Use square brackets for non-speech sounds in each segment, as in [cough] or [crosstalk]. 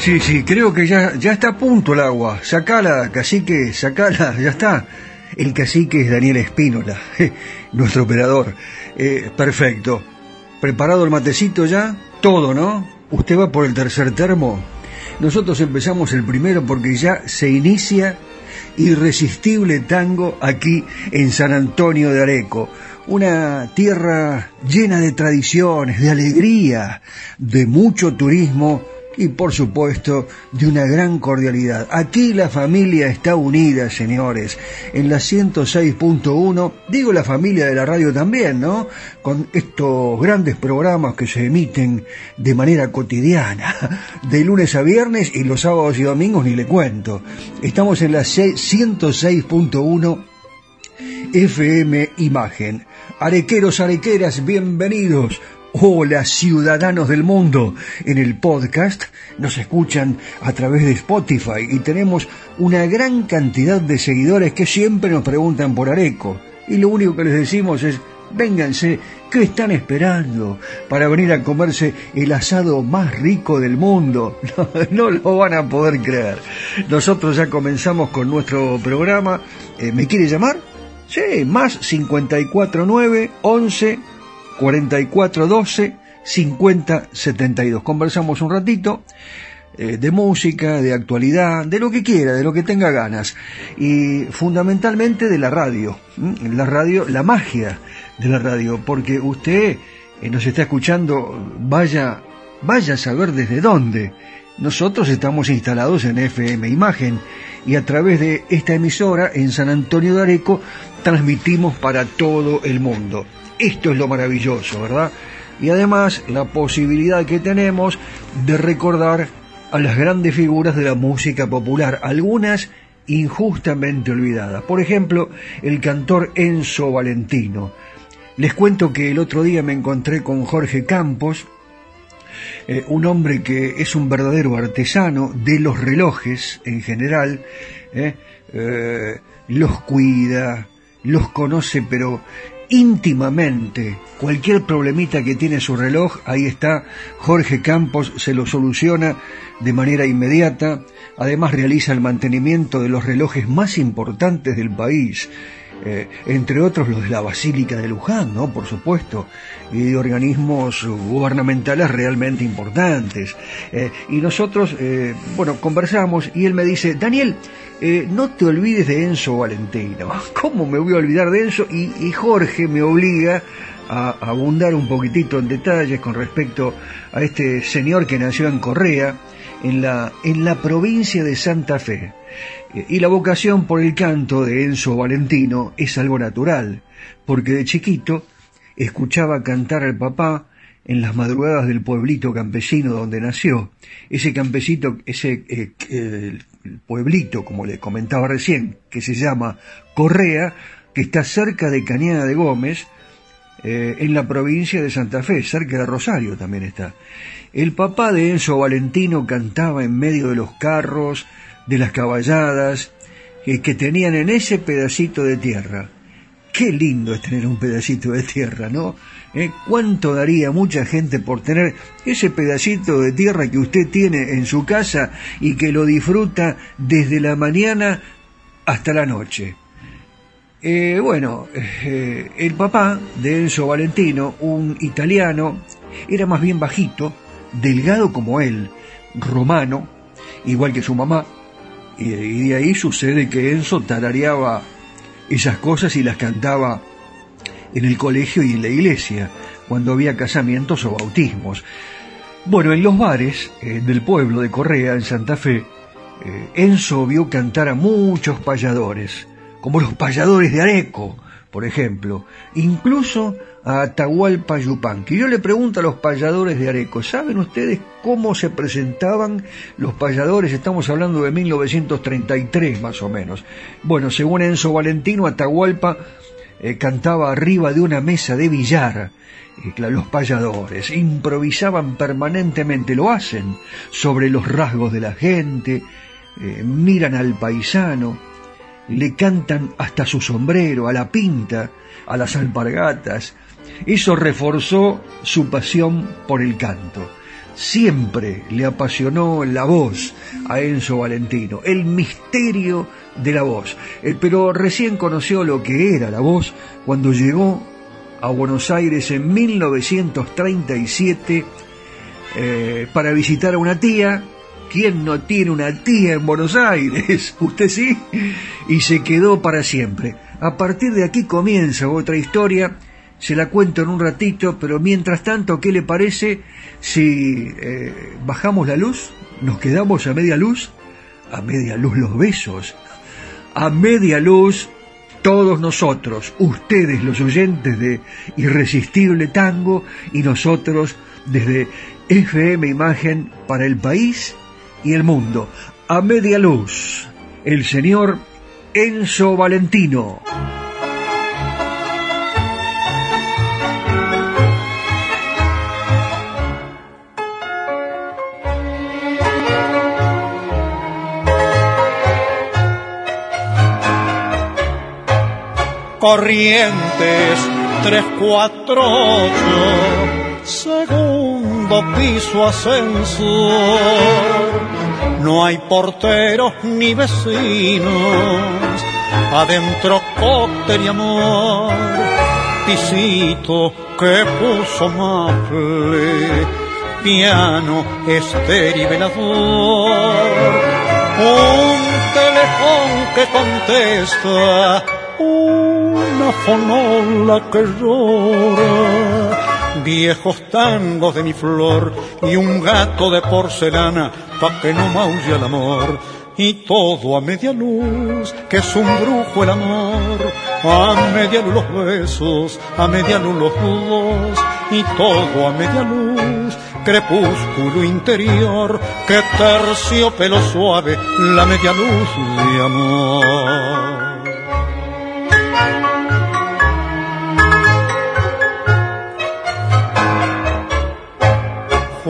Sí, sí, creo que ya, ya está a punto el agua. Sacala, cacique, sacala, ya está. El cacique es Daniel Espínola, [laughs] nuestro operador. Eh, perfecto. ¿Preparado el matecito ya? Todo, ¿no? ¿Usted va por el tercer termo? Nosotros empezamos el primero porque ya se inicia irresistible tango aquí en San Antonio de Areco. Una tierra llena de tradiciones, de alegría, de mucho turismo y por supuesto de una gran cordialidad. Aquí la familia está unida, señores, en la 106.1, digo la familia de la radio también, ¿no? Con estos grandes programas que se emiten de manera cotidiana, de lunes a viernes y los sábados y domingos ni le cuento. Estamos en la 106.1 FM Imagen. Arequeros, arequeras, bienvenidos. Hola ciudadanos del mundo. En el podcast nos escuchan a través de Spotify y tenemos una gran cantidad de seguidores que siempre nos preguntan por Areco. Y lo único que les decimos es, vénganse, ¿qué están esperando para venir a comerse el asado más rico del mundo? [laughs] No, lo van a poder creer. Nosotros ya comenzamos con nuestro programa. Eh, ¿Me quiere llamar? Sí, más 549 11 4412 5072. Conversamos un ratito eh, de música, de actualidad, de lo que quiera, de lo que tenga ganas. Y fundamentalmente de la radio. La radio, la magia de la radio, porque usted eh, nos está escuchando, vaya, vaya a saber desde dónde. Nosotros estamos instalados en FM Imagen y a través de esta emisora en San Antonio de Areco transmitimos para todo el mundo. Esto es lo maravilloso, ¿verdad? Y además la posibilidad que tenemos de recordar a las grandes figuras de la música popular, algunas injustamente olvidadas. Por ejemplo, el cantor Enzo Valentino. Les cuento que el otro día me encontré con Jorge Campos, eh, un hombre que es un verdadero artesano de los relojes en general, eh, eh, los cuida, los conoce, pero íntimamente. Cualquier problemita que tiene su reloj, ahí está, Jorge Campos se lo soluciona de manera inmediata, además realiza el mantenimiento de los relojes más importantes del país, eh, entre otros los de la Basílica de Luján, ¿no? Por supuesto, y de organismos gubernamentales realmente importantes. Eh, y nosotros, eh, bueno, conversamos y él me dice, Daniel, no te olvides de Enzo Valentino. [laughs] ¿Cómo me voy a olvidar de Enzo? Y, Jorge me obliga a abundar un poquitito en detalles con respecto a este señor que nació en Correa, en la, en la provincia de Santa Fe. Y la vocación por el canto de Enzo Valentino es algo natural, porque de chiquito escuchaba cantar al papá en las madrugadas del pueblito campesino donde nació. Ese campesito, ese eh, pueblito, como le comentaba recién, que se llama Correa, que está cerca de Cañada de Gómez, eh, en la provincia de Santa Fe, cerca de Rosario también está. El papá de Enzo Valentino cantaba en medio de los carros, de las caballadas eh, que tenían en ese pedacito de tierra. Qué lindo es tener un pedacito de tierra, ¿no? ¿Eh? ¿Cuánto daría mucha gente por tener ese pedacito de tierra que usted tiene en su casa y que lo disfruta desde la mañana hasta la noche? Eh, bueno, eh, el papá de Enzo Valentino, un italiano, era más bien bajito, delgado como él, romano, igual que su mamá, y, de ahí sucede que Enzo tarareaba esas cosas y las cantaba en el colegio y en la iglesia, cuando había casamientos o bautismos. Bueno, en los bares eh, del pueblo de Correa, en Santa Fe, eh, Enzo vio cantar a muchos payadores, como los payadores de Areco, por ejemplo, incluso a Atahualpa Yupanqui. Yo le pregunto a los payadores de Areco, ¿saben ustedes cómo se presentaban los payadores? Estamos hablando de 1933 más o menos. Bueno, según Enzo Valentino, Atahualpa eh, cantaba arriba de una mesa de billar. los payadores improvisaban permanentemente, lo hacen, sobre los rasgos de la gente, eh, miran al paisano, le cantan hasta su sombrero, a la pinta, a las alpargatas. Eso reforzó su pasión por el canto. Siempre le apasionó la voz a Enzo Valentino, el misterio de la voz. Eh, pero recién conoció lo que era la voz cuando llegó a Buenos Aires en 1937 eh, para visitar a una tía. ¿Quién no tiene una tía en Buenos Aires? [laughs] ¿Usted sí? Y se quedó para siempre. A partir de aquí comienza otra historia. Se la cuento en un ratito, pero mientras tanto, ¿qué le parece si eh, bajamos la luz? ¿Nos quedamos a media luz? A media luz los besos a media luz todos nosotros, ustedes los oyentes de Irresistible Tango y nosotros desde FM Imagen para el país y el mundo. A media luz, el señor Enzo Valentino. Corrientes 348, segundo piso ascensor. No hay porteros ni vecinos, adentro cóctel y amor. Pisito que puso maple, piano, estéril y velador. Un teléfono que contesta una fonola que llora, viejos tangos de mi flor y un gato de porcelana pa' que no maulle el amor. Y todo a media luz, que es un brujo el amor, a media luz los besos, a media luz los dos, y todo a media luz, crepúsculo interior, que terciopelo suave, la media luz de amor.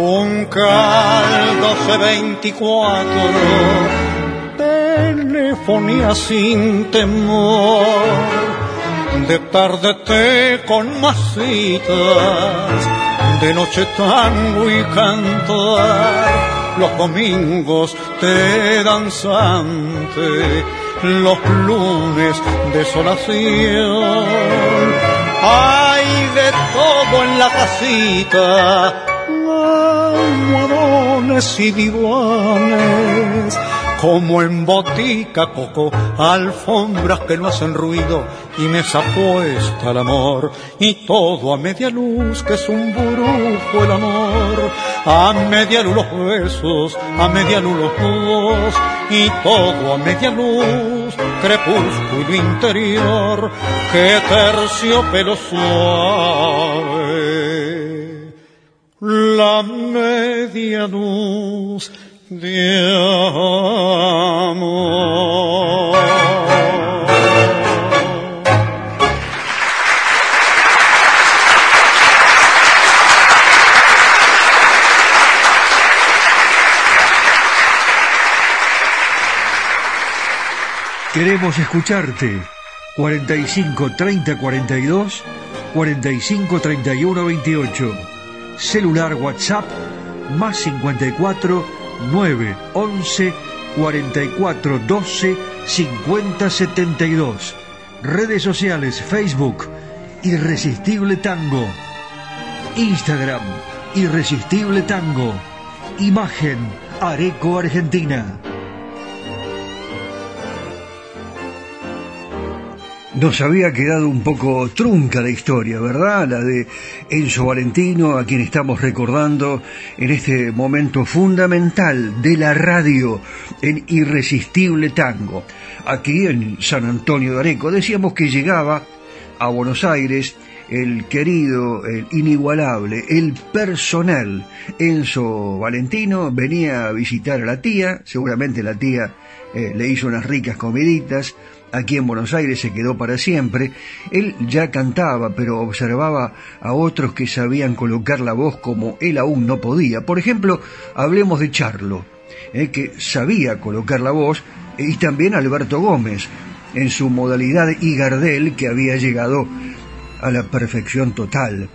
Juncal 1224, telefonía sin temor, de tarde te con masitas, de noche tango y cantar, los domingos te danzante, los lunes desolación. Hay de todo en la casita, almohadones y divanes, como en botica coco, alfombras que no hacen ruido y mesa puesta al amor, y todo a media luz que es un burujo el amor, a media luz los besos, a media luz los dos, y todo a media luz, crepúsculo interior, que terciopelo suave la media luz de amor. Queremos escucharte. 45 30 42 45 31 28. Celular WhatsApp más 54 9 11 44 12 50 72. Redes sociales Facebook Irresistible Tango. Instagram Irresistible Tango. Imagen Areco Argentina. Nos había quedado un poco trunca la historia, ¿verdad? La de Enzo Valentino, a quien estamos recordando en este momento fundamental de la radio en Irresistible Tango. Aquí en San Antonio de Areco decíamos que llegaba a Buenos Aires el querido, el inigualable, el personal Enzo Valentino venía a visitar a la tía, seguramente la tía eh, le hizo unas ricas comiditas, aquí en Buenos Aires se quedó para siempre. Él ya cantaba, pero observaba a otros que sabían colocar la voz como él aún no podía. Por ejemplo, hablemos de Charlo, eh, que sabía colocar la voz, y también Alberto Gómez, en su modalidad y Gardel, que había llegado a la perfección total.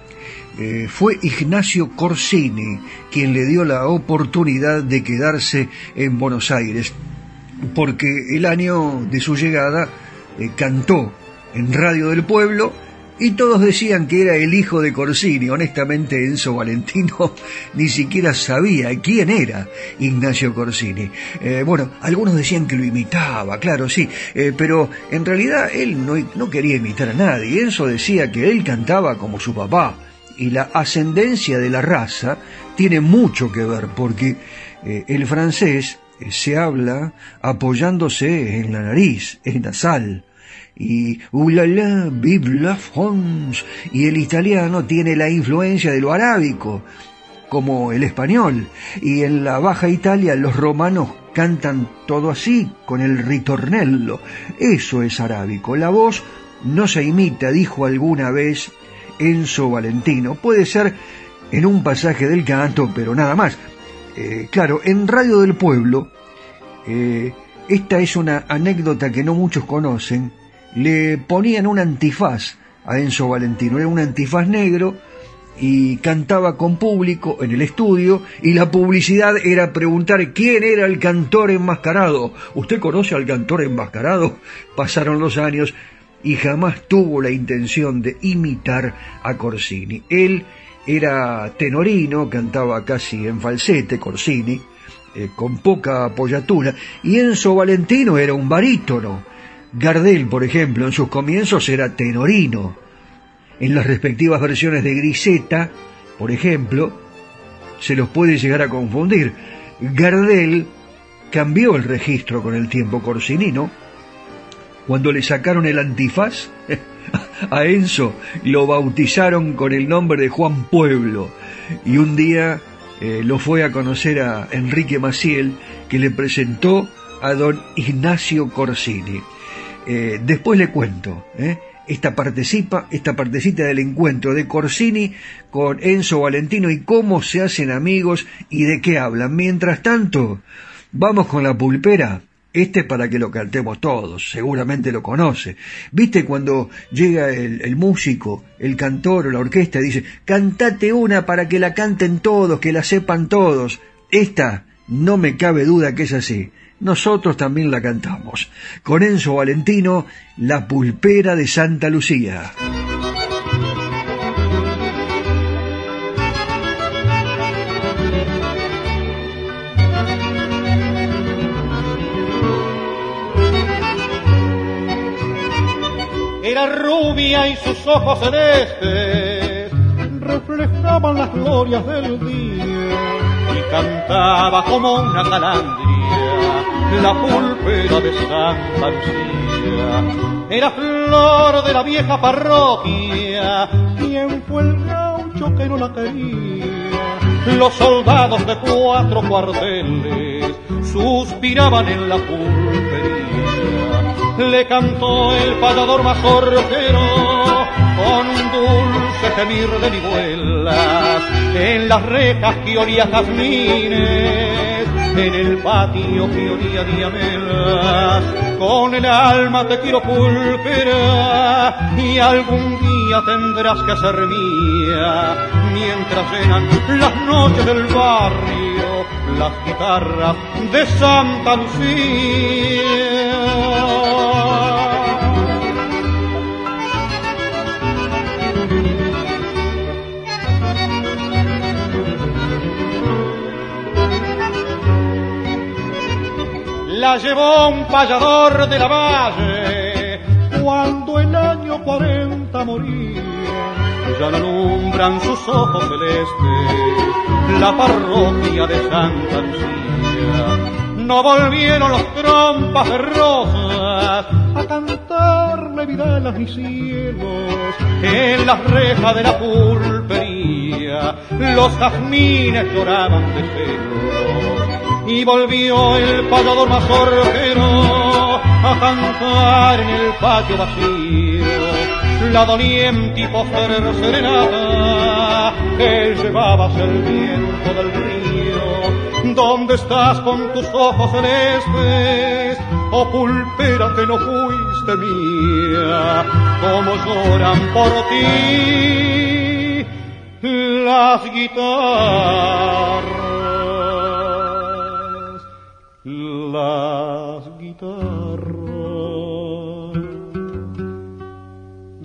Eh, fue Ignacio Corsini quien le dio la oportunidad de quedarse en Buenos Aires porque el año de su llegada eh, cantó en Radio del Pueblo y todos decían que era el hijo de Corsini. Honestamente, Enzo Valentino [laughs] ni siquiera sabía quién era Ignacio Corsini. Eh, bueno, algunos decían que lo imitaba, claro, sí, eh, pero en realidad él no, no quería imitar a nadie. Enzo decía que él cantaba como su papá. Y la ascendencia de la raza tiene mucho que ver, porque el francés eh, se habla apoyándose en la nariz, es nasal. Y ulala, vive la. Y el italiano tiene la influencia de lo arábico, como el español. Y en la Baja Italia los romanos cantan todo así, con el ritornello. Eso es arábico. La voz no se imita, dijo alguna vez Enzo Valentino. Puede ser en un pasaje del canto, pero nada más. Eh, claro, en Radio del Pueblo, eh, esta es una anécdota que no muchos conocen, le ponían un antifaz a Enzo Valentino, era un antifaz negro y cantaba con público en el estudio y la publicidad era preguntar quién era el cantor enmascarado. ¿Usted conoce al cantor enmascarado? Pasaron los años y jamás tuvo la intención de imitar a Corsini. Él era tenorino, cantaba casi en falsete, Corsini, eh, con poca apoyatura, y Enzo Valentino era un barítono. Gardel, por ejemplo, en sus comienzos era tenorino. En las respectivas versiones de Griseta, por ejemplo, se los puede llegar a confundir. Gardel cambió el registro con el tiempo corsinino. Cuando le sacaron el antifaz, [laughs] a Enzo lo bautizaron con el nombre de Juan Pueblo y un día eh, lo fue a conocer a Enrique Maciel que le presentó a don Ignacio Corsini. Eh, después le cuento eh, esta participa, esta partecita del encuentro de Corsini con Enzo Valentino y cómo se hacen amigos y de qué hablan. Mientras tanto, vamos con la pulpera este es para que lo cantemos todos, seguramente lo conoce. ¿Viste cuando llega el, músico, el cantor o la orquesta y dice, cantate una para que la canten todos, que la sepan todos? Esta, no me cabe duda que es así. Nosotros también la cantamos. Con Enzo Valentino, La Pulpera de Santa Lucía. Rubia y sus ojos celestes reflejaban las glorias del día y cantaba como una calandria la pulpera de Santa Lucía. Era flor de la vieja parroquia, quien fue el gaucho que no la quería. Los soldados de cuatro cuarteles suspiraban en la pulpería le cantó el payador mazorquero con un dulce gemir de vihuelas en las rejas que olía jazmines en el patio que olía diamelas. Con el alma te quiero pulpera y algún día tendrás que ser mía mientras llenan las noches del barrio las guitarras de Santa Lucía. la llevó un payador de la valle cuando el año 40 moría. Ya la alumbran sus ojos celestes la parroquia de Santa Lucía. No volvieron los trompas de rosas a cantarle vidalas ni cielos en las rejas de la pulpería. Los jazmines lloraban de celos y volvió el payador mazorquero a cantar en el patio vacío la doliente y poster serenata que llevabas el viento del río. ¿Dónde estás con tus ojos celestes? Oh pulpera que no fuiste mía, como lloran por ti las guitarras. las guitarras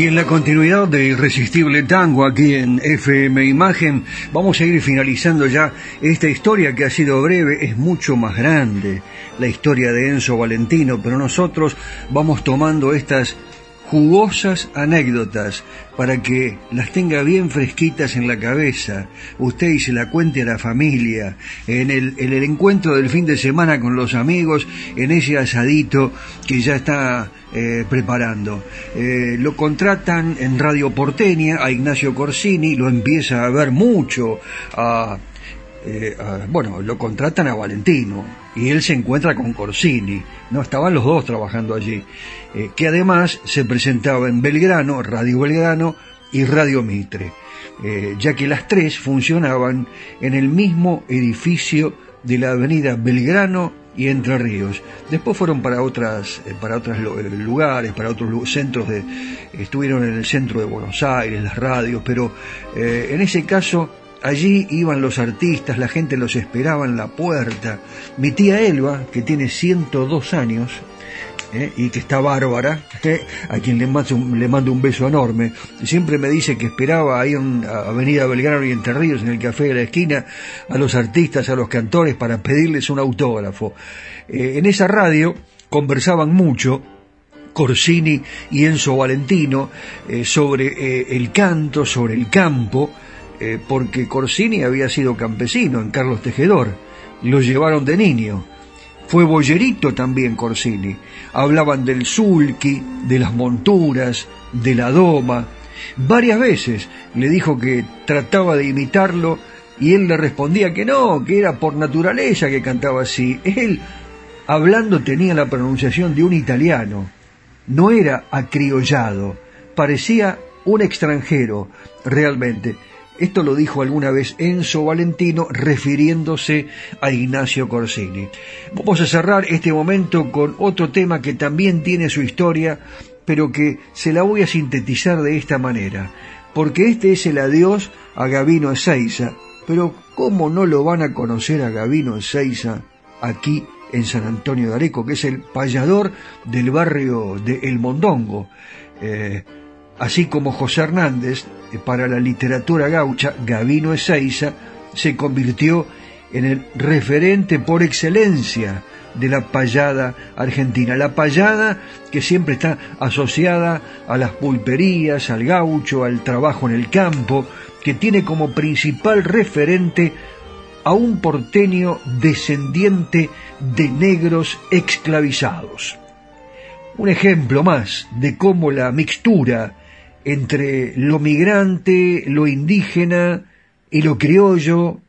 Y en la continuidad de Irresistible Tango aquí en FM Imagen, vamos a ir finalizando ya esta historia que ha sido breve, es mucho más grande, la historia de Enzo Valentino, pero nosotros vamos tomando estas jugosas anécdotas para que las tenga bien fresquitas en la cabeza, usted y se la cuente a la familia, en el, en el encuentro del fin de semana con los amigos, en ese asadito que ya está eh, preparando. Eh, lo contratan en Radio Porteña a Ignacio Corsini, lo empieza a ver mucho, a, eh, bueno, lo contratan a Valentino y él se encuentra con Corsini, no estaban los dos trabajando allí. Eh, que además se presentaba en Belgrano, Radio Belgrano y Radio Mitre, eh, ya que las tres funcionaban en el mismo edificio de la avenida Belgrano y Entre Ríos. Después fueron para otras, eh, para otros lugares, para otros centros de, estuvieron en el centro de Buenos Aires, las radios, pero en ese caso allí iban los artistas, la gente los esperaba en la puerta. Mi tía Elba, que tiene 102 años, ¿eh? y que está bárbara, [laughs] ¿eh? a quien le mando, un, le mando un beso enorme. Siempre me dice que esperaba ahí en Avenida Belgrano y Entre Ríos, en el café de la esquina, a los artistas, a los cantores, para pedirles un autógrafo. Eh, en esa radio conversaban mucho, Corsini y Enzo Valentino, sobre el canto, sobre el campo, porque Corsini había sido campesino en Carlos Tejedor, lo llevaron de niño. Fue boyerito también Corsini. Hablaban del sulky, de las monturas, de la doma. Varias veces le dijo que trataba de imitarlo y él le respondía que no, que era por naturaleza que cantaba así. Él, hablando, tenía la pronunciación de un italiano. No era acriollado, parecía un extranjero, realmente. Esto lo dijo alguna vez Enzo Valentino refiriéndose a Ignacio Corsini. Vamos a cerrar este momento con otro tema que también tiene su historia, pero que se la voy a sintetizar de esta manera, porque este es el adiós a Gavino Ezeiza, pero ¿cómo no lo van a conocer a Gavino Ezeiza aquí en San Antonio de Areco, que es el payador del barrio de El Mondongo? Eh, así como José Hernández, para la literatura gaucha, Gavino Ezeiza se convirtió en el referente por excelencia de la payada argentina. La payada que siempre está asociada a las pulperías, al gaucho, al trabajo en el campo, que tiene como principal referente a un porteño descendiente de negros esclavizados. Un ejemplo más de cómo la mixtura entre lo migrante, lo indígena y lo criollo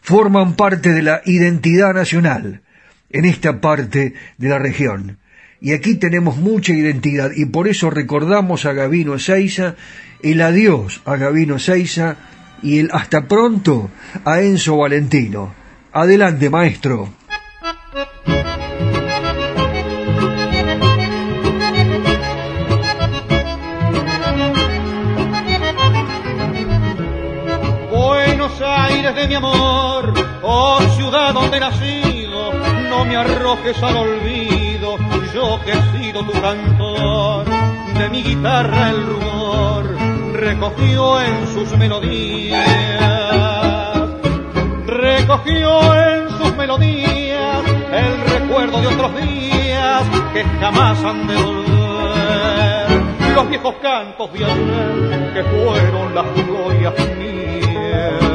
forman parte de la identidad nacional en esta parte de la región. Y aquí tenemos mucha identidad y por eso recordamos a Gavino Ezeiza, el adiós a Gavino Ezeiza y el hasta pronto a Enzo Valentino. Adelante, maestro. Aires de mi amor, oh ciudad donde nacido, no me arrojes al olvido, yo que he sido tu cantor, de mi guitarra el rumor recogió en sus melodías, recogió en sus melodías el recuerdo de otros días que jamás han de volver, los viejos cantos de ayer que fueron las glorias mías.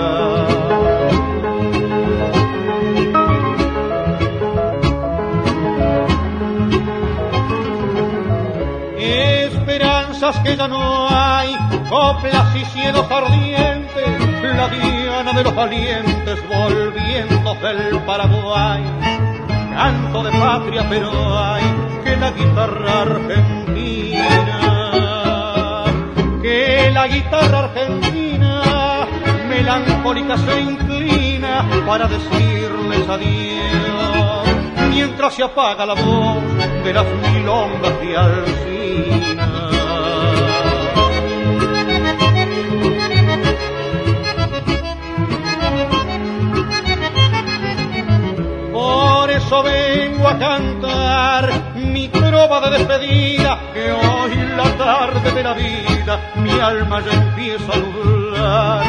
Esperanzas que ya no hay coplas y cielos ardientes, la diana de los valientes volviendo del Paraguay. Canto de patria, pero hay que la guitarra argentina, que la guitarra argentina melancólica se inclina para decirles adiós, mientras se apaga la voz de las milongas de Alcina. Vengo a cantar mi trova de despedida, que hoy la tarde de la vida mi alma ya empieza a nublar.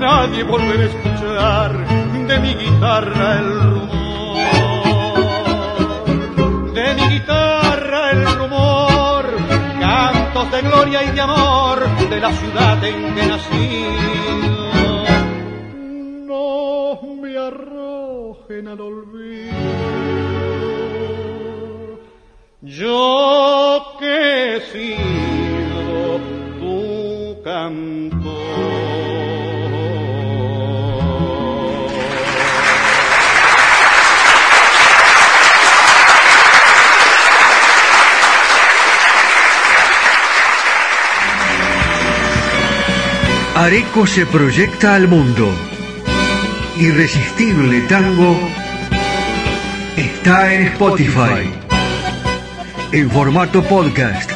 Nadie volverá a escuchar de mi guitarra el rumor, de mi guitarra el rumor, cantos de gloria y de amor de la ciudad en que nací. No me arrojen al olvido yo que he sido tu. Areco se proyecta al mundo. Irresistible Tango está en Spotify en formato podcast.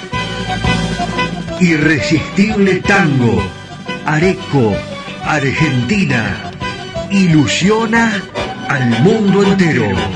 Irresistible Tango, Areco, Argentina, ilusiona al mundo entero.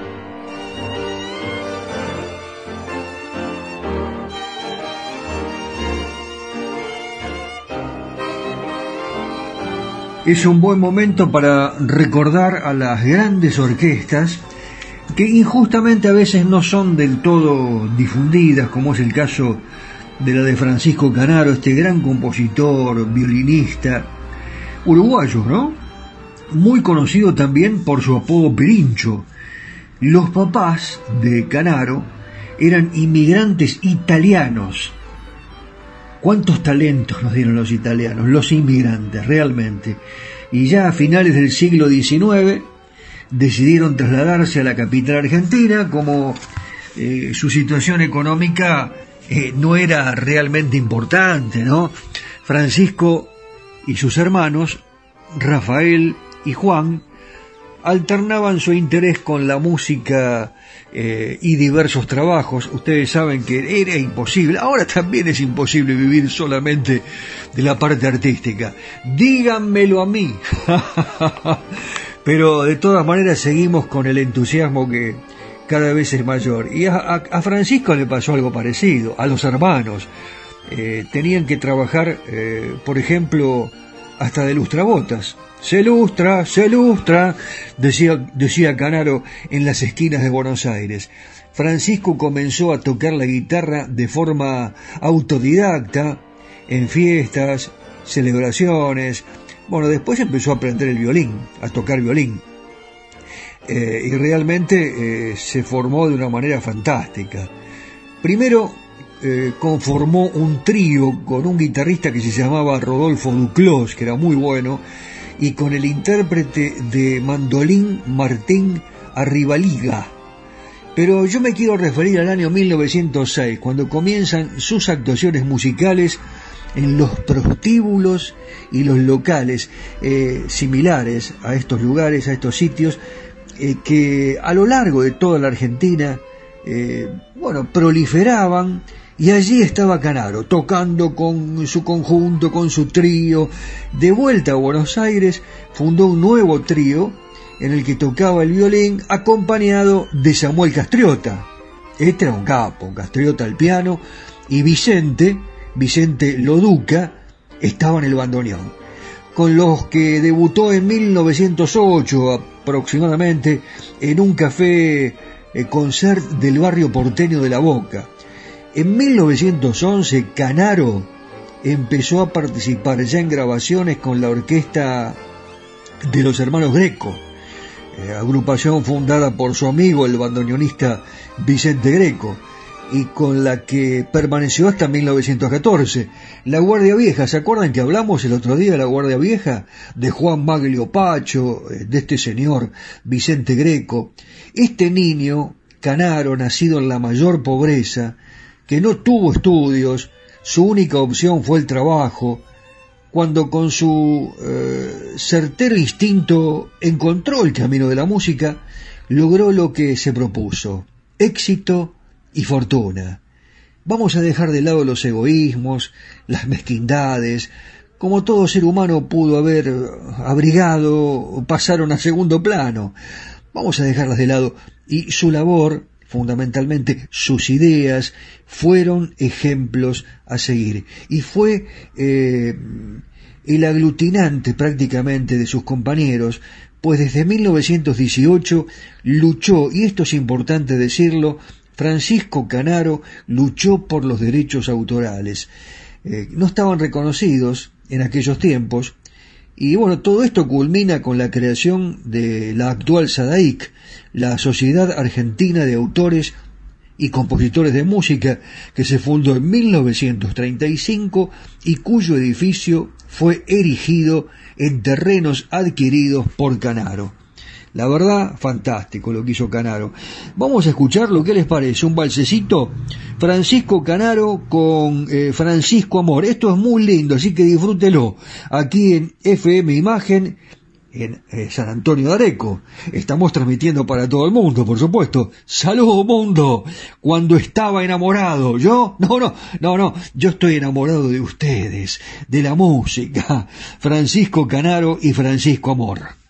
Es un buen momento para recordar a las grandes orquestas que injustamente a veces no son del todo difundidas, como es el caso de la de Francisco Canaro, este gran compositor, violinista, uruguayo, ¿no? Muy conocido también por su apodo Pirincho, Los papás de Canaro eran inmigrantes italianos. ¿Cuántos talentos nos dieron los italianos, los inmigrantes, realmente? Y ya a finales del siglo XIX decidieron trasladarse a la capital argentina como eh, su situación económica eh, no era realmente importante, ¿no? Francisco y sus hermanos, Rafael y Juan, alternaban su interés con la música eh, y diversos trabajos. Ustedes saben que era imposible, ahora también es imposible vivir solamente de la parte artística. Díganmelo a mí. [laughs] Pero de todas maneras seguimos con el entusiasmo que cada vez es mayor. Y a, Francisco le pasó algo parecido, a los hermanos. Eh, tenían que trabajar, eh, por ejemplo, hasta de lustrabotas. Se lustra, se lustra, decía, decía Canaro en las esquinas de Buenos Aires. Francisco comenzó a tocar la guitarra de forma autodidacta en fiestas, celebraciones. Bueno, después empezó a aprender el violín, a tocar violín. Eh, y realmente eh, se formó de una manera fantástica. Primero eh, conformó un trío con un guitarrista que se llamaba Rodolfo Duclos, que era muy bueno, y con el intérprete de mandolín Martín Arribaliga. Pero yo me quiero referir al año 1906, cuando comienzan sus actuaciones musicales en los prostíbulos y los locales eh, similares a estos lugares, a estos sitios, eh, que a lo largo de toda la Argentina, eh, bueno, proliferaban y allí estaba Canaro, tocando con su conjunto, con su trío. De vuelta a Buenos Aires, fundó un nuevo trío en el que tocaba el violín acompañado de Samuel Castriota. Este era un capo, Castriota al piano, y Vicente, Vicente Loduca, estaba en el bandoneón, con los que debutó en 1908 aproximadamente en un café eh, concert del barrio porteño de La Boca. En 1911 Canaro empezó a participar ya en grabaciones con la orquesta de los hermanos Greco, eh, agrupación fundada por su amigo el bandoneonista Vicente Greco y con la que permaneció hasta 1914. La Guardia Vieja, ¿se acuerdan que hablamos el otro día de la Guardia Vieja? De Juan Maglio Pacho, eh, de este señor Vicente Greco. Este niño, Canaro, nacido en la mayor pobreza, que no tuvo estudios, su única opción fue el trabajo, cuando con su eh, certero instinto encontró el camino de la música, logró lo que se propuso, éxito y fortuna. Vamos a dejar de lado los egoísmos, las mezquindades, como todo ser humano pudo haber abrigado, pasaron a segundo plano. Vamos a dejarlas de lado y su labor fundamentalmente sus ideas, fueron ejemplos a seguir. Y fue eh, el aglutinante prácticamente de sus compañeros, pues desde 1918 luchó, y esto es importante decirlo, Francisco Canaro luchó por los derechos autorales. Eh, no estaban reconocidos en aquellos tiempos, y bueno, todo esto culmina con la creación de la actual SADAIC, la Sociedad Argentina de Autores y Compositores de Música, que se fundó en 1935 y cuyo edificio fue erigido en terrenos adquiridos por Canaro. La verdad, fantástico lo que hizo Canaro. Vamos a escuchar lo que les parece, un balsecito. Francisco Canaro con eh, Francisco Amor. Esto es muy lindo, así que disfrútelo. Aquí en FM Imagen, en eh, San Antonio de Areco. Estamos transmitiendo para todo el mundo, por supuesto. Salud, mundo. Cuando estaba enamorado, yo, [laughs] no, no, no, no, yo estoy enamorado de ustedes, de la música. Francisco Canaro y Francisco Amor.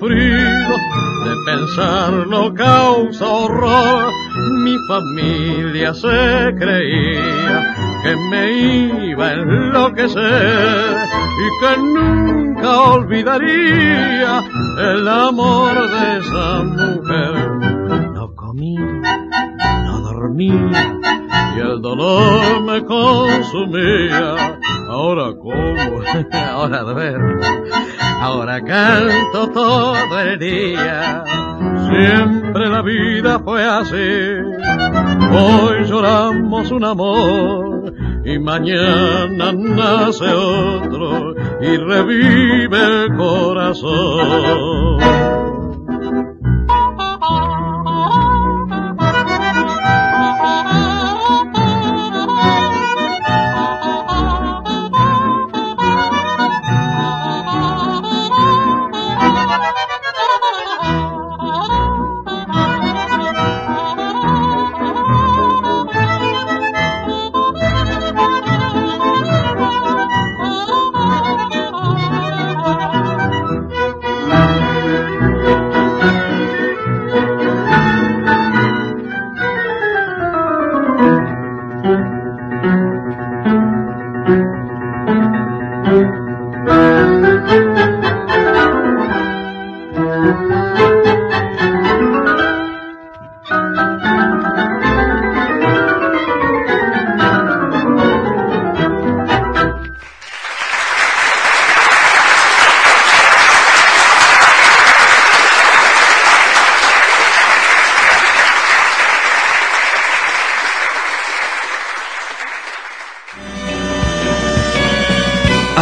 He sufrido, de pensarlo causa horror. Mi familia se creía que me iba a enloquecer y que nunca olvidaría el amor de esa mujer. No comía, no dormía y el dolor me consumía. Ahora como, [laughs] ahora duermo, ahora canto todo el día. Siempre la vida fue así. Hoy lloramos un amor y mañana nace otro y revive el corazón.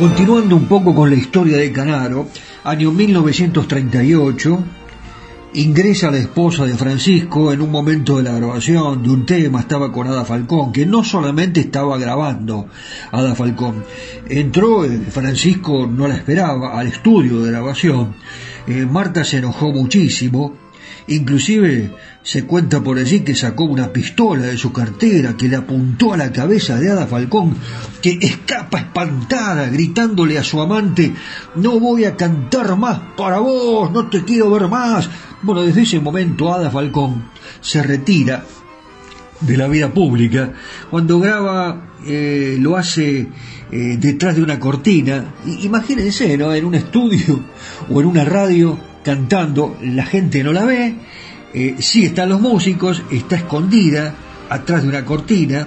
Continuando un poco con la historia de Canaro, año 1938, ingresa la esposa de Francisco en un momento de la grabación de un tema, estaba con Ada Falcón, que no solamente estaba grabando Ada Falcón, entró, eh, Francisco no la esperaba, al estudio de grabación, eh, Marta se enojó muchísimo, inclusive se cuenta por allí que sacó una pistola de su cartera, que le apuntó a la cabeza de Ada Falcón, que escapa espantada, gritándole a su amante, no voy a cantar más para vos, no te quiero ver más. Bueno, desde ese momento Ada Falcón se retira de la vida pública. Cuando graba, eh, lo hace eh, detrás de una cortina. Imagínense, ¿no? En un estudio o en una radio cantando, la gente no la ve eh, sí están los músicos, está escondida atrás de una cortina,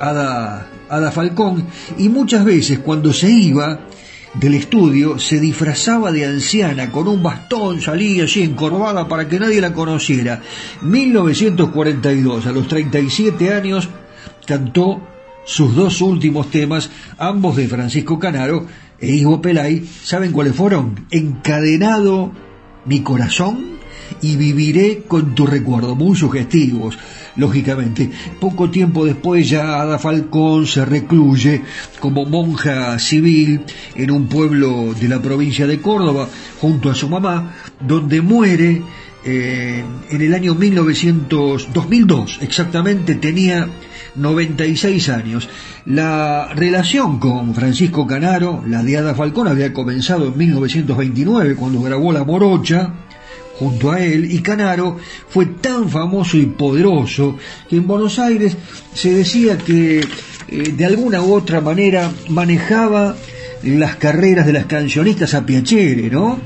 Ada, Ada Falcón, y muchas veces cuando se iba del estudio se disfrazaba de anciana con un bastón, salía así encorvada para que nadie la conociera. 1942, a los 37 años, cantó sus dos últimos temas, ambos de Francisco Canaro e Ivo Pelay. ¿Saben cuáles fueron? Encadenado mi corazón y viviré con tu recuerdo, muy sugestivos, lógicamente. Poco tiempo después ya Ada Falcón se recluye como monja civil en un pueblo de la provincia de Córdoba junto a su mamá, donde muere eh, en el año 1900, 2002, exactamente tenía 96 años. La relación con Francisco Canaro, la de Ada Falcón, había comenzado en 1929 cuando grabó La Morocha, junto a él y Canaro fue tan famoso y poderoso que en Buenos Aires se decía que eh, de alguna u otra manera manejaba las carreras de las cancionistas a Piacere, ¿no?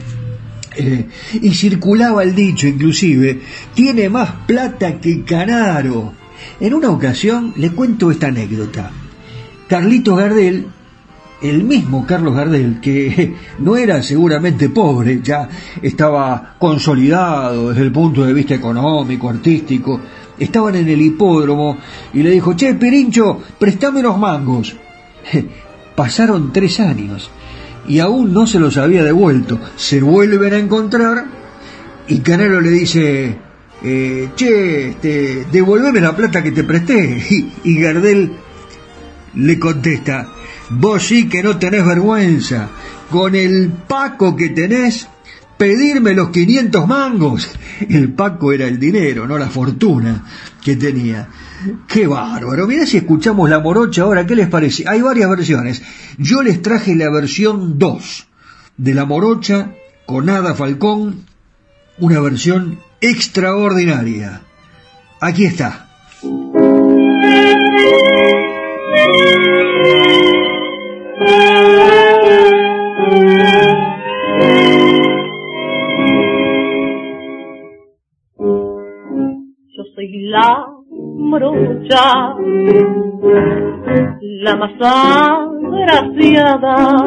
Eh, y circulaba el dicho inclusive, tiene más plata que Canaro. En una ocasión le cuento esta anécdota. Carlito Gardel el mismo Carlos Gardel, que [laughs] no era seguramente pobre, ya estaba consolidado desde el punto de vista económico, artístico, estaban en el hipódromo y le dijo, che, Pirincho, préstame unos mangos. [laughs] Pasaron tres años y aún no se los había devuelto. Se vuelven a encontrar y Canelo le dice, eh, che, este, devuélveme la plata que te presté. [laughs] Y, y Gardel le contesta, vos sí que no tenés vergüenza, con el paco que tenés, pedirme los 500 mangos. [laughs] El paco era el dinero, no la fortuna que tenía. Qué bárbaro. Mirá si escuchamos la morocha ahora, ¿qué les parece? Hay varias versiones. Yo les traje la versión 2 de la morocha con Ada Falcón, una versión extraordinaria. Aquí está. Yo soy la morocha, la más agraciada,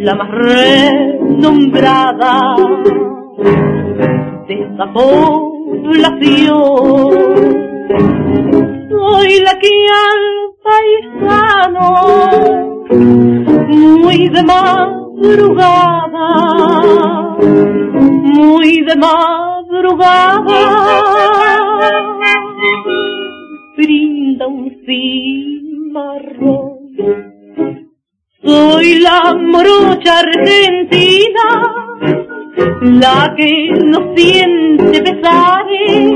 la más renombrada de esta población. Soy la que al paisano, muy de madrugada, muy de madrugada, brinda un cimarrón. Soy la morocha argentina, la que no siente pesares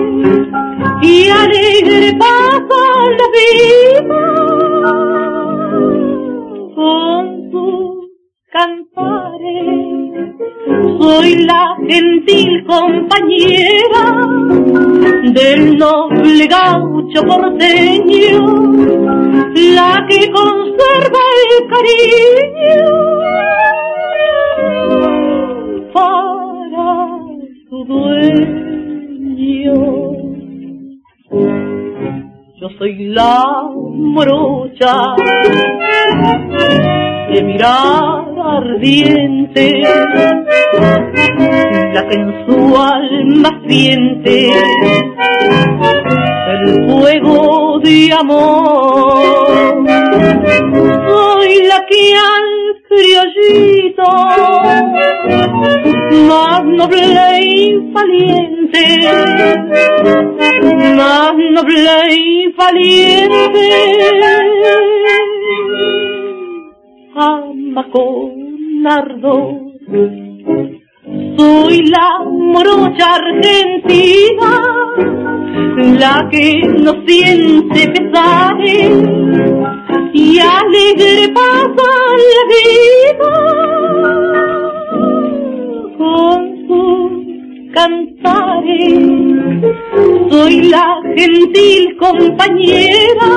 y alegre pasa la vida con sus cantares. Soy la gentil compañera del noble gaucho porteño, la que conserva el cariño para su dueño. Yo soy la morocha de mirada ardiente, la que en su alma siente el fuego de amor. Soy la que criollito más noble y valiente, más noble y valiente ama con ardor. Soy la morocha argentina, la que no siente pesares y alegre pasa la vida con sus cantares. Soy la gentil compañera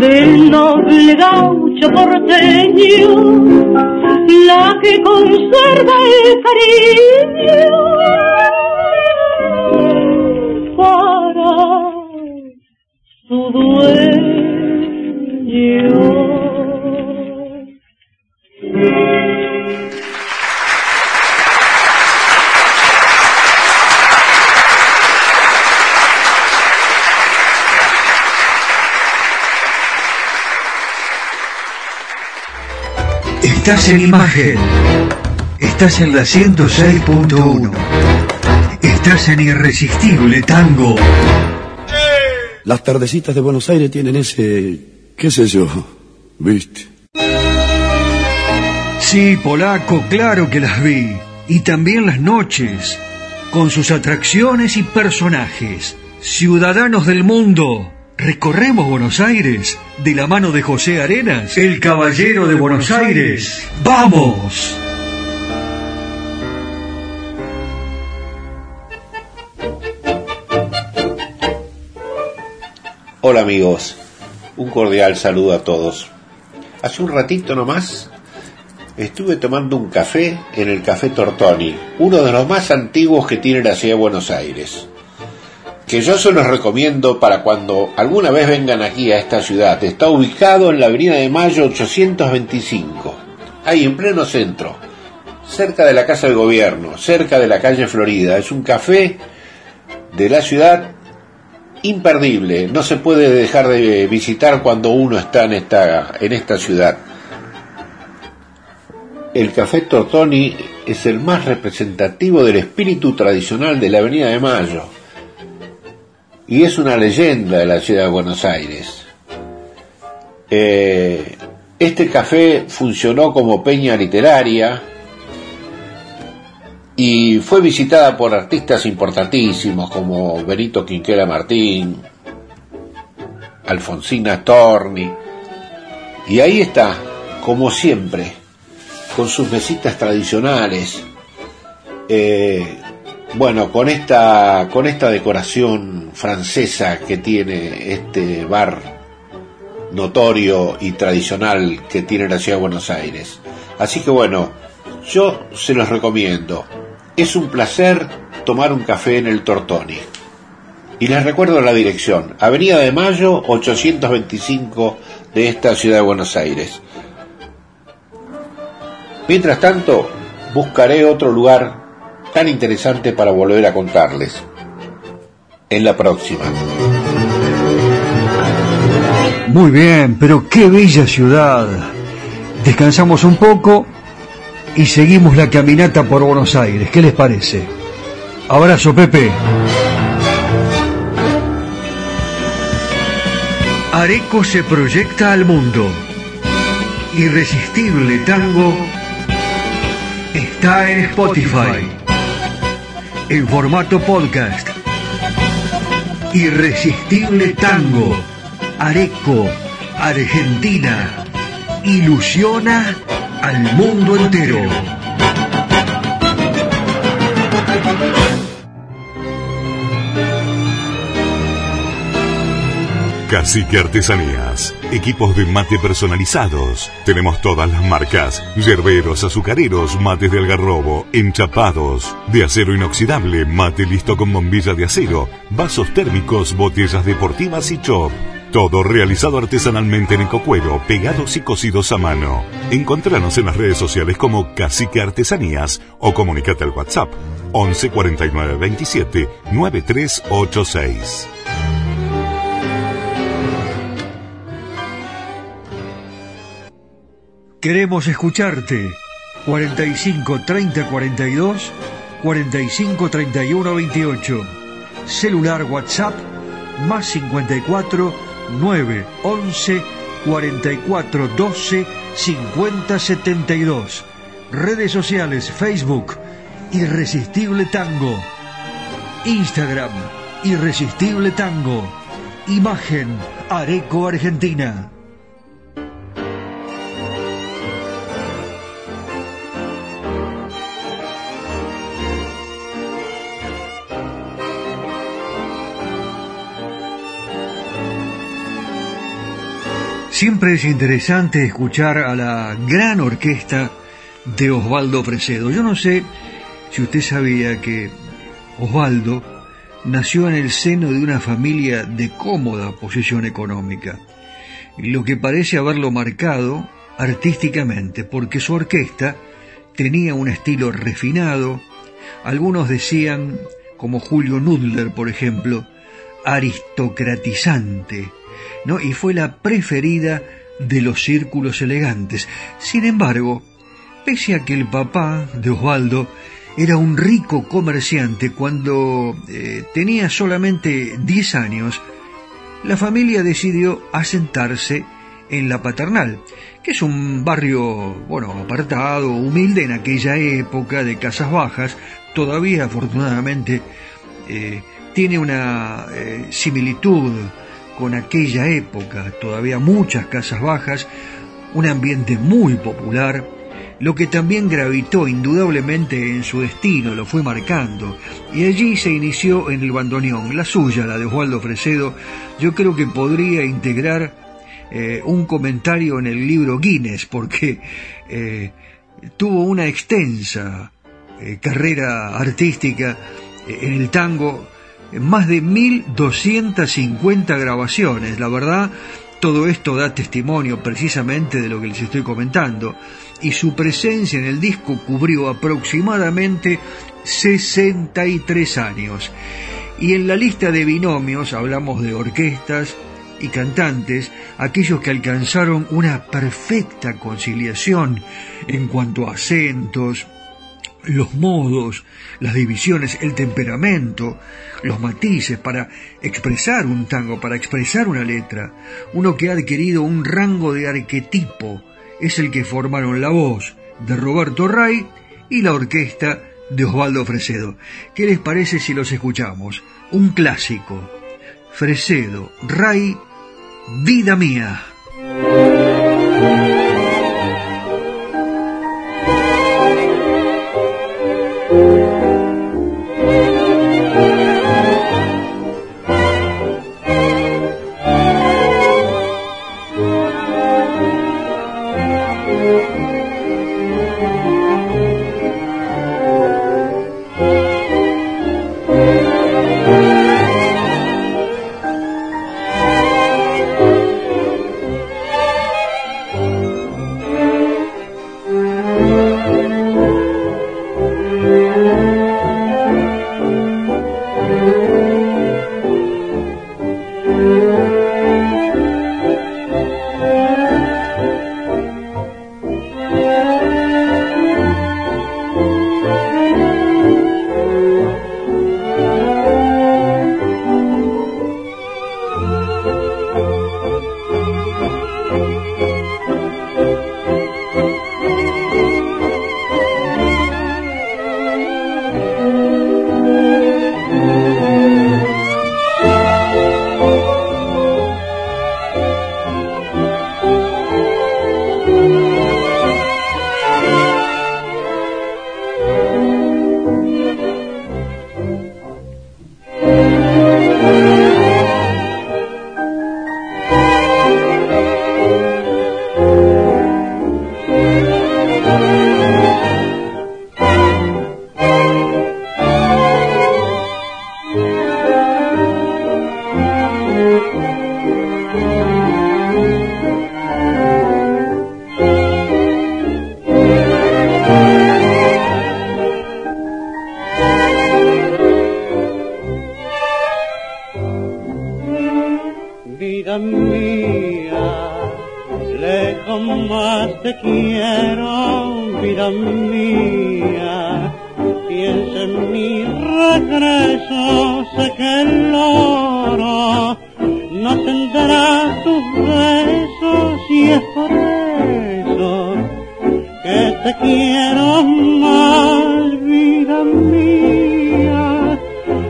del noble gaucho porteño, la que conserva el cariño para su dueño. Estás en imagen. Estás en la 106.1. Estás en Irresistible Tango. Las tardecitas de Buenos Aires tienen ese, qué sé yo, viste. Sí, polaco, claro que las vi. Y también las noches, con sus atracciones y personajes. Ciudadanos del mundo, recorremos Buenos Aires de la mano de José Arenas, el caballero de Buenos Aires. ¡Vamos! Hola amigos, un cordial saludo a todos. Hace un ratito nomás estuve tomando un café en el Café Tortoni, uno de los más antiguos que tiene la ciudad de Buenos Aires. Que yo se los recomiendo para cuando alguna vez vengan aquí a esta ciudad. Está ubicado en la Avenida de Mayo 825, ahí en pleno centro, cerca de la Casa del Gobierno, cerca de la calle Florida. Es un café de la ciudad imperdible, no se puede dejar de visitar cuando uno está en esta, en esta ciudad. El Café Tortoni es el más representativo del espíritu tradicional de la Avenida de Mayo y es una leyenda de la ciudad de Buenos Aires. Eh, este café funcionó como peña literaria y fue visitada por artistas importantísimos como Benito Quinquera Martín, Alfonsina Storni, y ahí está, como siempre, con sus mesitas tradicionales, eh, bueno, con esta, con esta decoración francesa que tiene este bar notorio y tradicional que tiene la ciudad de Buenos Aires. Así que bueno, yo se los recomiendo. Es un placer tomar un café en el Tortoni. Y les recuerdo la dirección, Avenida de Mayo 825 de esta ciudad de Buenos Aires. Mientras tanto, buscaré otro lugar tan interesante para volver a contarles. En la próxima. Muy bien, pero qué bella ciudad. Descansamos un poco y seguimos la caminata por Buenos Aires. ¿Qué les parece? Abrazo, Pepe. Areco se proyecta al mundo. Irresistible Tango está en Spotify. En formato podcast. Irresistible Tango. Areco, Argentina. Ilusiona al mundo entero. Cacique Artesanías. Equipos de mate personalizados. Tenemos todas las marcas. Yerberos, azucareros, mates de algarrobo, enchapados, de acero inoxidable, mate listo con bombilla de acero, vasos térmicos, botellas deportivas y chop. Todo realizado artesanalmente en ecocuero, pegados y cosidos a mano. Encontranos en las redes sociales como Cacique Artesanías o comunícate al WhatsApp 11 49 27 9386. Queremos escucharte. 45 30 42 45 31 28. Celular WhatsApp más 54 9 11 44 12 50 72. Redes sociales Facebook Irresistible Tango. Instagram Irresistible Tango. Imagen Areco Argentina. Siempre es interesante escuchar a la gran orquesta de Osvaldo Fresedo. Yo no sé si usted sabía que Osvaldo nació en el seno de una familia de cómoda posición económica, lo que parece haberlo marcado artísticamente, porque su orquesta tenía un estilo refinado, algunos decían, como Julio Nudler, por ejemplo, aristocratizante, ¿no? y fue la preferida de los círculos elegantes. Sin embargo, pese a que el papá de Osvaldo era un rico comerciante cuando eh, tenía solamente 10 años, la familia decidió asentarse en la paternal, que es un barrio, bueno, apartado, humilde en aquella época de casas bajas, todavía afortunadamente eh, tiene una eh, similitud con aquella época, todavía muchas casas bajas, un ambiente muy popular, lo que también gravitó indudablemente en su destino, lo fue marcando, y allí se inició en el bandoneón, la suya, la de Osvaldo Fresedo, yo creo que podría integrar eh, un comentario en el libro Guinness, porque eh, tuvo una extensa eh, carrera artística en el tango, más de 1250 grabaciones. La verdad, todo esto da testimonio precisamente de lo que les estoy comentando. Y su presencia en el disco cubrió aproximadamente 63 años. Y en la lista de binomios hablamos de orquestas y cantantes, aquellos que alcanzaron una perfecta conciliación en cuanto a acentos, los modos, las divisiones, el temperamento, los matices para expresar un tango, para expresar una letra. Uno que ha adquirido un rango de arquetipo es el que formaron la voz de Roberto Ray y la orquesta de Osvaldo Fresedo. ¿Qué les parece si los escuchamos? Un clásico. Fresedo, Ray, Vida Mía.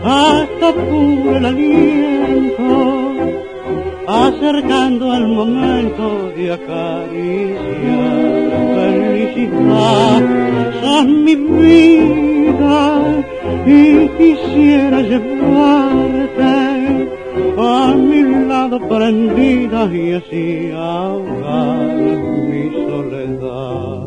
hasta puro el aliento, acercando al momento de acariciar felicidad. Sos mi vida y quisiera llevarte a mi lado prendida y así ahogar mi soledad.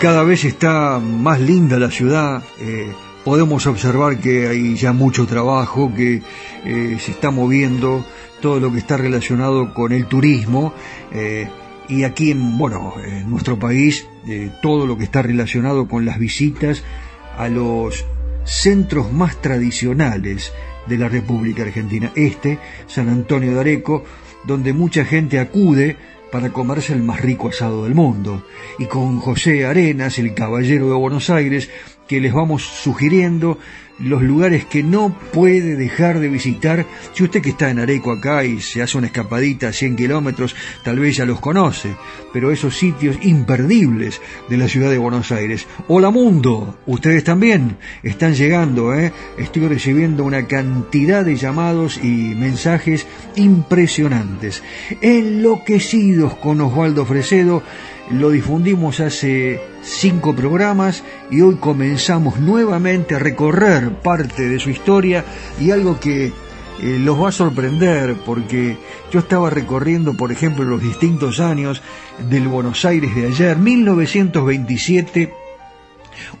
Cada vez está más linda la ciudad. Eh, podemos observar que hay ya mucho trabajo, que eh, se está moviendo todo lo que está relacionado con el turismo. Eh, y aquí en, bueno, en nuestro país, eh, todo lo que está relacionado con las visitas a los centros más tradicionales de la República Argentina. Este, San Antonio de Areco, donde mucha gente acude para comerse el más rico asado del mundo. Y con José Arenas, el caballero de Buenos Aires, que les vamos sugiriendo los lugares que no puede dejar de visitar. Si usted que está en Areco acá y se hace una escapadita a 100 kilómetros, tal vez ya los conoce, pero esos sitios imperdibles de la ciudad de Buenos Aires. Hola mundo, ustedes también están llegando, ¿eh? Estoy recibiendo una cantidad de llamados y mensajes impresionantes. Enloquecidos con Osvaldo Fresedo, lo difundimos hace cinco programas y hoy comenzamos nuevamente a recorrer parte de su historia y algo que eh, los va a sorprender porque yo estaba recorriendo, por ejemplo, los distintos años del Buenos Aires de ayer, 1927,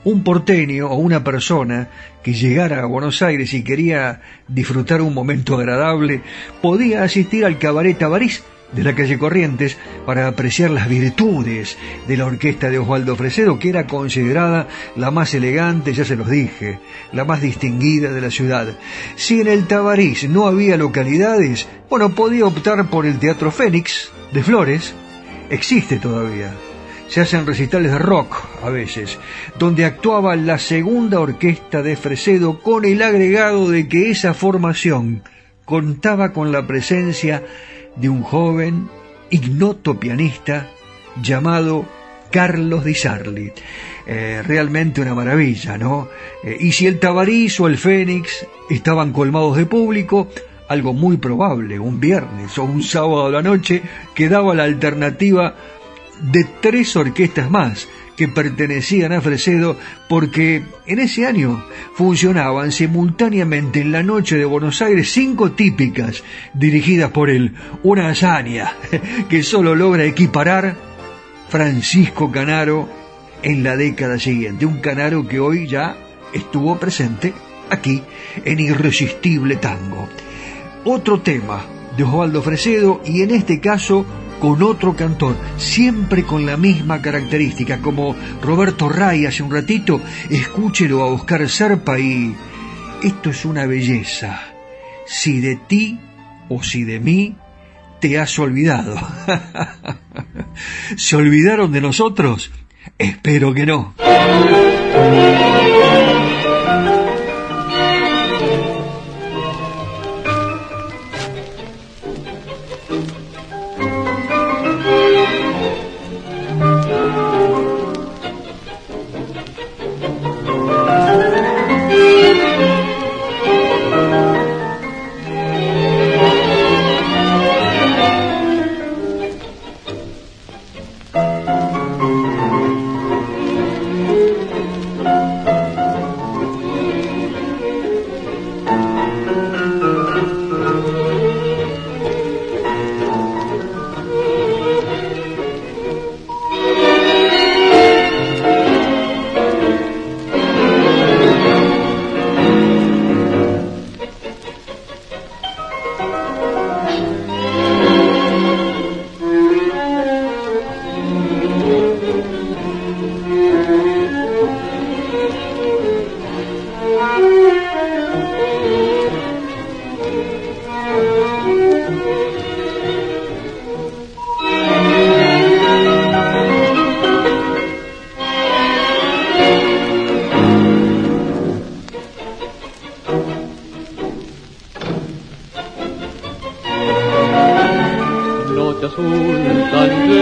un porteño o una persona que llegara a Buenos Aires y quería disfrutar un momento agradable podía asistir al cabaret Tabarís de la calle Corrientes para apreciar las virtudes de la orquesta de Osvaldo Fresedo, que era considerada la más elegante, ya se los dije, la más distinguida de la ciudad. Si en el Tabarís no había localidades, bueno, podía optar por el Teatro Fénix de Flores, existe todavía. Se hacen recitales de rock a veces, donde actuaba la segunda orquesta de Fresedo con el agregado de que esa formación contaba con la presencia de un joven ignoto pianista llamado Carlos Di Sarli. Eh, realmente una maravilla, ¿no? Eh, y si el Tabarís o el Fénix estaban colmados de público, algo muy probable, un viernes o un sábado a la noche, quedaba la alternativa de tres orquestas más que pertenecían a Fresedo porque en ese año funcionaban simultáneamente en la noche de Buenos Aires cinco típicas dirigidas por él, una hazaña [laughs] que solo logra equiparar Francisco Canaro en la década siguiente, un Canaro que hoy ya estuvo presente aquí en Irresistible Tango. Otro tema de Osvaldo Fresedo y en este caso con otro cantor, siempre con la misma característica, como Roberto Ray hace un ratito, escúchelo a Oscar Serpa y esto es una belleza. Si de ti o si de mí te has olvidado. [laughs] ¿Se olvidaron de nosotros? Espero que no.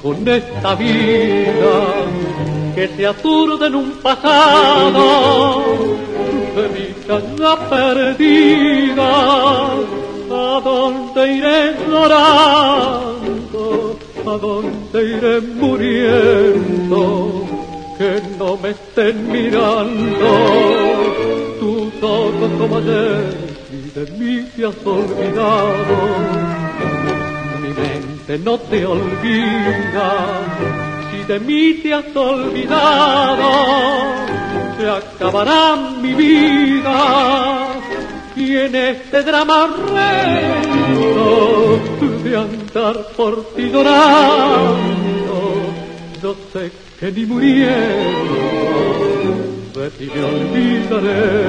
¿Qué haré con esta vida que se aturde en un pasado de vida ya perdida? ¿A dónde iré llorando? dónde iré muriendo, que no me estén mirando tus ojos como ayer y de mí te has olvidado. Mente no te olvida, si de mí te has olvidado, se acabará mi vida y en este drama horrendo de andar por ti llorando, yo sé que ni muriendo de ti me olvidaré.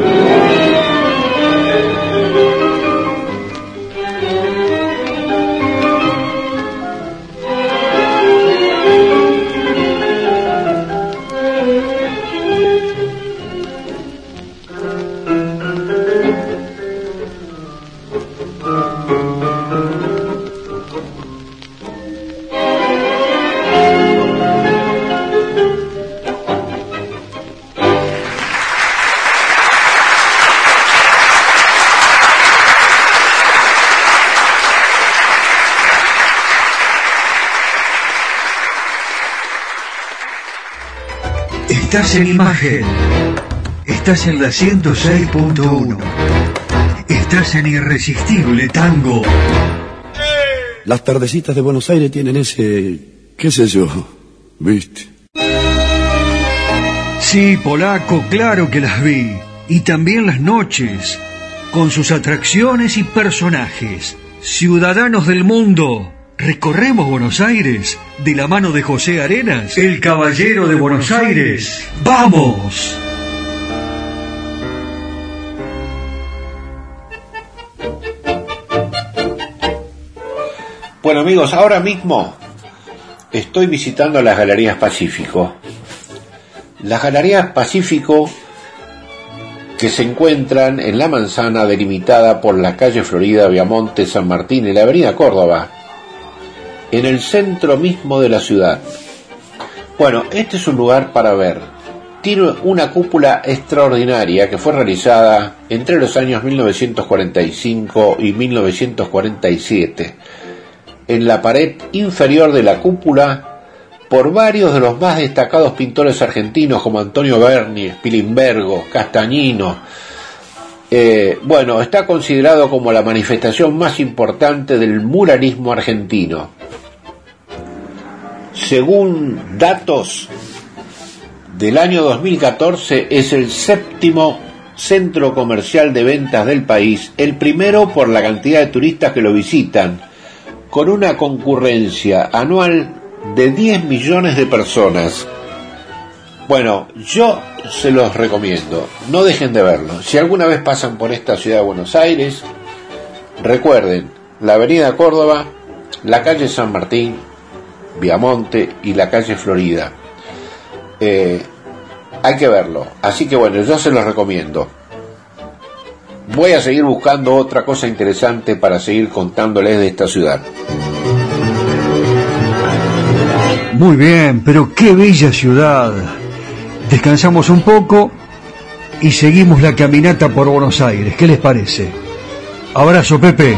Estás en imagen. Estás en la 106.1. Estás en Irresistible Tango. Las tardecitas de Buenos Aires tienen ese, qué sé yo, viste. Sí, polaco, claro que las vi. Y también las noches, con sus atracciones y personajes. Ciudadanos del mundo. Recorremos Buenos Aires de la mano de José Arenas, el caballero de Buenos Aires. ¡Vamos! Bueno amigos, ahora mismo estoy visitando las Galerías Pacífico. Las Galerías Pacífico que se encuentran en la manzana delimitada por la calle Florida, Viamonte, San Martín y la avenida Córdoba, en el centro mismo de la ciudad. Bueno, este es un lugar para ver. Tiene una cúpula extraordinaria que fue realizada entre los años 1945 y 1947 en la pared inferior de la cúpula por varios de los más destacados pintores argentinos como Antonio Berni, Spilimbergo, Castañino. Eh, bueno, está considerado como la manifestación más importante del muralismo argentino según datos del año 2014, es el séptimo centro comercial de ventas del país, el primero por la cantidad de turistas que lo visitan, con una concurrencia anual de 10 millones de personas. Bueno, yo se los recomiendo, no dejen de verlo. Si alguna vez pasan por esta ciudad de Buenos Aires, recuerden la Avenida Córdoba, la calle San Martín, Viamonte y la calle Florida. Eh, hay que verlo. Así que bueno, yo se los recomiendo. Voy a seguir buscando otra cosa interesante para seguir contándoles de esta ciudad. Muy bien, pero qué bella ciudad. Descansamos un poco y seguimos la caminata por Buenos Aires. ¿Qué les parece? Abrazo, Pepe.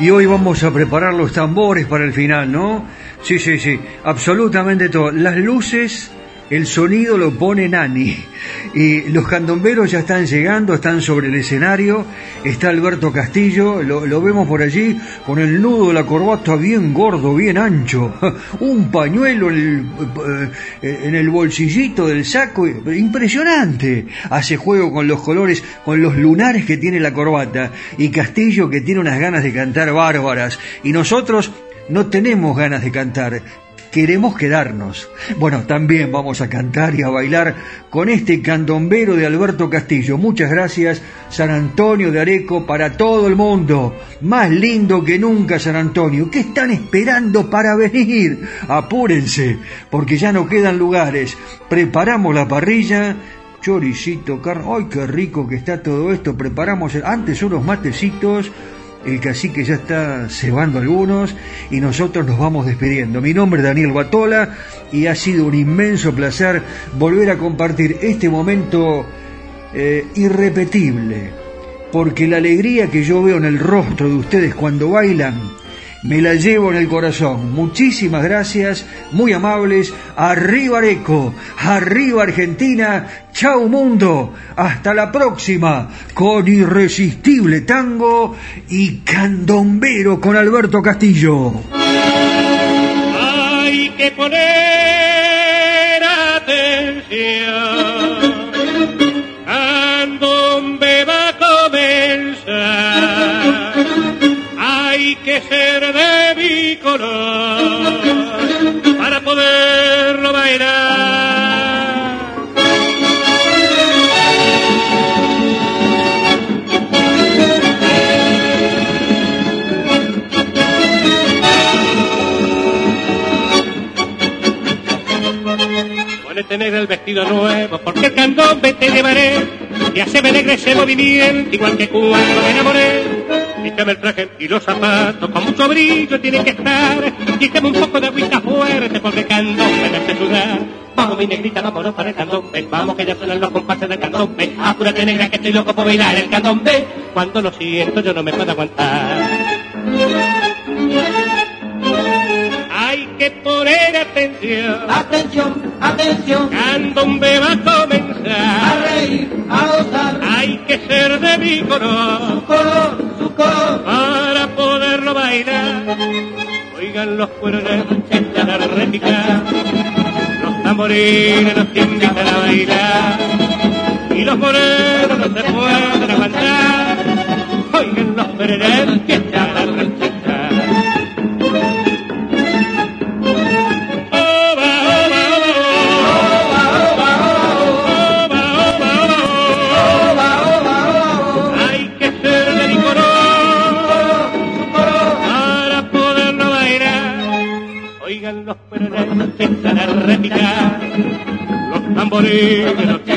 Y hoy vamos a preparar los tambores para el final, ¿no? Sí, sí, sí, absolutamente todo. Las luces, el sonido lo pone Nani. Y los candomberos ya están llegando, están sobre el escenario. Está Alberto Castillo, lo, lo vemos por allí, con el nudo de la corbata bien gordo, bien ancho. [laughs] Un pañuelo en el, eh, en el bolsillito del saco, impresionante. Hace juego con los colores, con los lunares que tiene la corbata. Y Castillo que tiene unas ganas de cantar bárbaras. Y nosotros no tenemos ganas de cantar queremos quedarnos. Bueno, también vamos a cantar y a bailar con este candombero de Alberto Castillo. Muchas gracias, San Antonio de Areco, para todo el mundo. Más lindo que nunca, San Antonio. ¿Qué están esperando para venir? Apúrense, porque ya no quedan lugares. Preparamos la parrilla choricito, carne. ¡Ay, qué rico que está todo esto! Preparamos antes unos matecitos, el cacique ya está cebando algunos y nosotros nos vamos despidiendo. Mi nombre es Daniel Guatola y ha sido un inmenso placer volver a compartir este momento eh, irrepetible, porque la alegría que yo veo en el rostro de ustedes cuando bailan, me la llevo en el corazón. Muchísimas gracias, muy amables. Arriba Areco, arriba Argentina, chau mundo, hasta la próxima, con Irresistible Tango y Candombero con Alberto Castillo. Hay que poner atención. Candombe va a comenzar. Hay que ser color para poderlo bailar. Ponete negra el vestido nuevo, porque el candombe te llevaré. Y haceme negra ese movimiento, igual que cuando me enamoré. Quítame el traje y los zapatos, con mucho brillo tienen que estar. Quítame un poco de agüita fuerte, porque el candombe me hace sudar. Vamos mi negrita, vámonos para el candombe. Vamos que ya suenan los compases del candombe. Apúrate negra que estoy loco por bailar el candombe. Cuando lo siento yo no me puedo aguantar. Hay que poner atención. Atención, atención, Candombe va a comenzar. a reír, a gozar, Hay que ser de mi color su color, color, para poderlo bailar. Oigan los cueros de la réplica, los tamborines nos invitan a bailar y los morenos no se pueden aguantar. Oigan los perenes que los que